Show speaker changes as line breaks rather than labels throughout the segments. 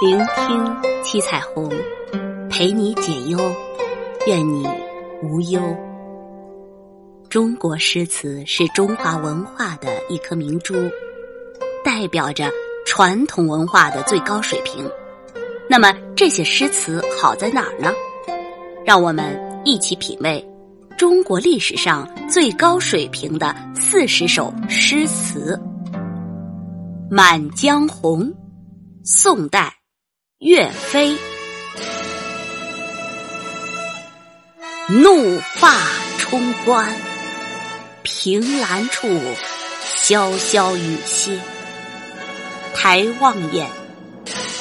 聆听七彩虹，陪你解忧，愿你无忧。中国诗词是中华文化的一颗明珠，代表着传统文化的最高水平。那么这些诗词好在哪儿呢？让我们一起品味中国历史上最高水平的四十首诗词。《满江红》，宋代，岳飞。怒发冲冠，凭栏处，潇潇雨歇。抬望眼，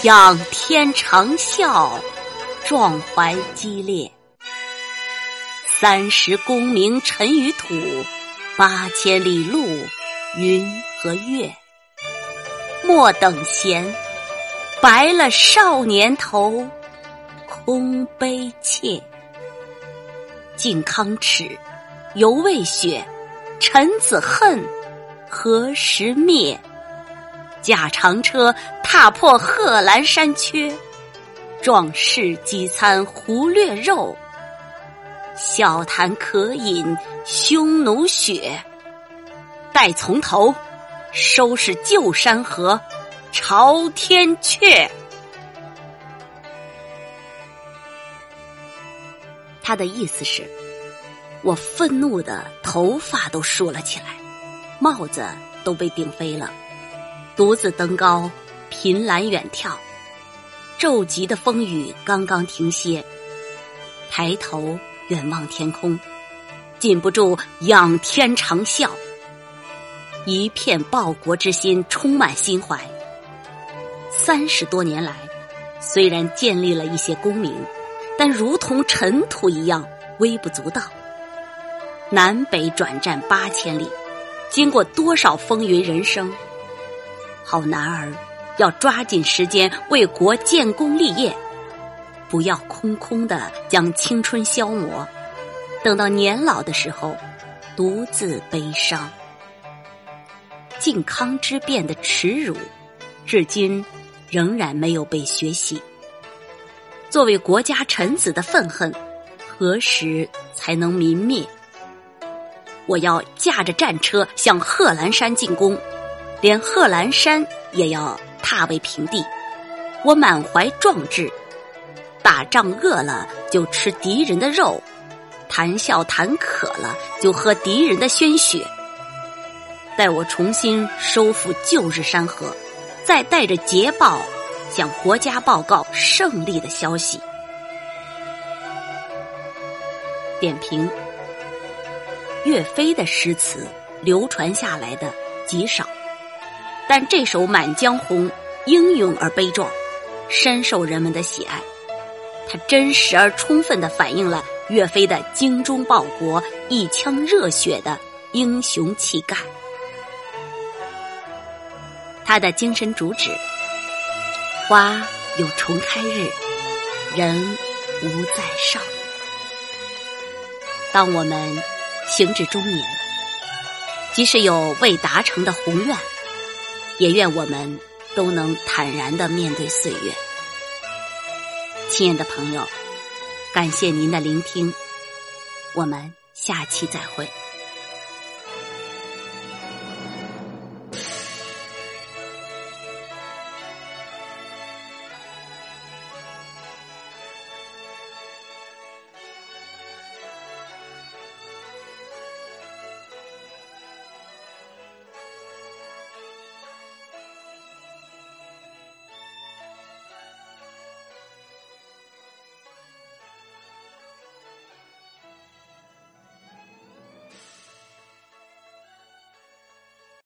仰天长啸，壮怀激烈。三十功名尘与土，八千里路云和月。莫等闲，白了少年头，空悲切。靖康耻，犹未雪，臣子恨，何时灭？驾长车，踏破贺兰山缺，壮士饥餐胡虏肉，笑谈渴饮匈奴血。待从头。收拾旧山河，朝天阙。他的意思是，我愤怒的头发都竖了起来，帽子都被顶飞了，独自登高，凭栏远眺，骤急的风雨刚刚停歇，抬头远望天空，禁不住仰天长啸。一片报国之心充满心怀。三十多年来，虽然建立了一些功名，但如同尘土一样微不足道。南北转战八千里，经过多少风云人生，好男儿要抓紧时间为国建功立业，不要空空的将青春消磨，等到年老的时候独自悲伤。靖康之变的耻辱，至今仍然没有被学习。作为国家臣子的愤恨，何时才能泯灭？我要驾着战车向贺兰山进攻，连贺兰山也要踏为平地。我满怀壮志，打仗饿了就吃敌人的肉，谈笑谈渴了就喝敌人的鲜血。待我重新收复旧日山河，再带着捷报向国家报告胜利的消息。点评：岳飞的诗词流传下来的极少，但这首《满江红》英勇而悲壮，深受人们的喜爱。它真实而充分的反映了岳飞的精忠报国、一腔热血的英雄气概。他的精神主旨：花有重开日，人无再少年。当我们行至中年，即使有未达成的宏愿，也愿我们都能坦然的面对岁月。亲爱的朋友，感谢您的聆听，我们下期再会。